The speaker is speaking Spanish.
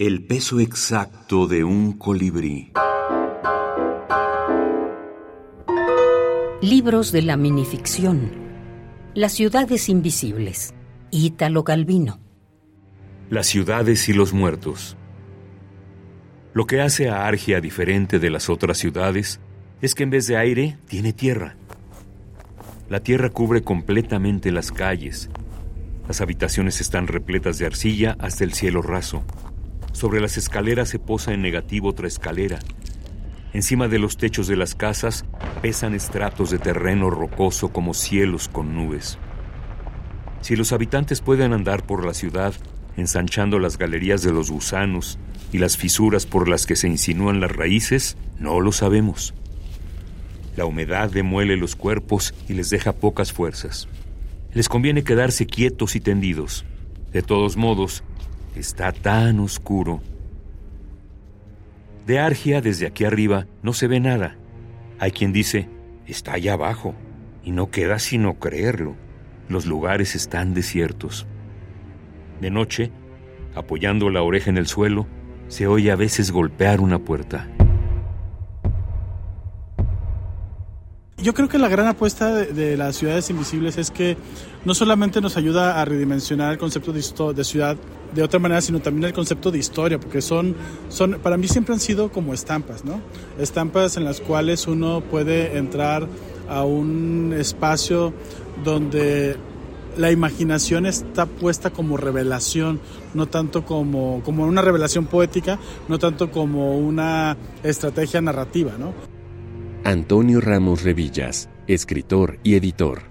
El peso exacto de un colibrí. Libros de la minificción. Las ciudades invisibles. Ítalo Calvino. Las ciudades y los muertos. Lo que hace a Argia diferente de las otras ciudades es que en vez de aire tiene tierra. La tierra cubre completamente las calles. Las habitaciones están repletas de arcilla hasta el cielo raso. Sobre las escaleras se posa en negativo otra escalera. Encima de los techos de las casas pesan estratos de terreno rocoso como cielos con nubes. Si los habitantes pueden andar por la ciudad, ensanchando las galerías de los gusanos y las fisuras por las que se insinúan las raíces, no lo sabemos. La humedad demuele los cuerpos y les deja pocas fuerzas. Les conviene quedarse quietos y tendidos. De todos modos, está tan oscuro. De Argia, desde aquí arriba, no se ve nada. Hay quien dice, está allá abajo, y no queda sino creerlo. Los lugares están desiertos. De noche, apoyando la oreja en el suelo, se oye a veces golpear una puerta. Yo creo que la gran apuesta de, las ciudades invisibles es que no solamente nos ayuda a redimensionar el concepto de, de, ciudad de otra manera, sino también el concepto de historia, porque son, son, para mí siempre han sido como estampas, ¿no? Estampas en las cuales uno puede entrar a un espacio donde la imaginación está puesta como revelación, no tanto como, como una revelación poética, no tanto como una estrategia narrativa, ¿no? Antonio Ramos Revillas, escritor y editor.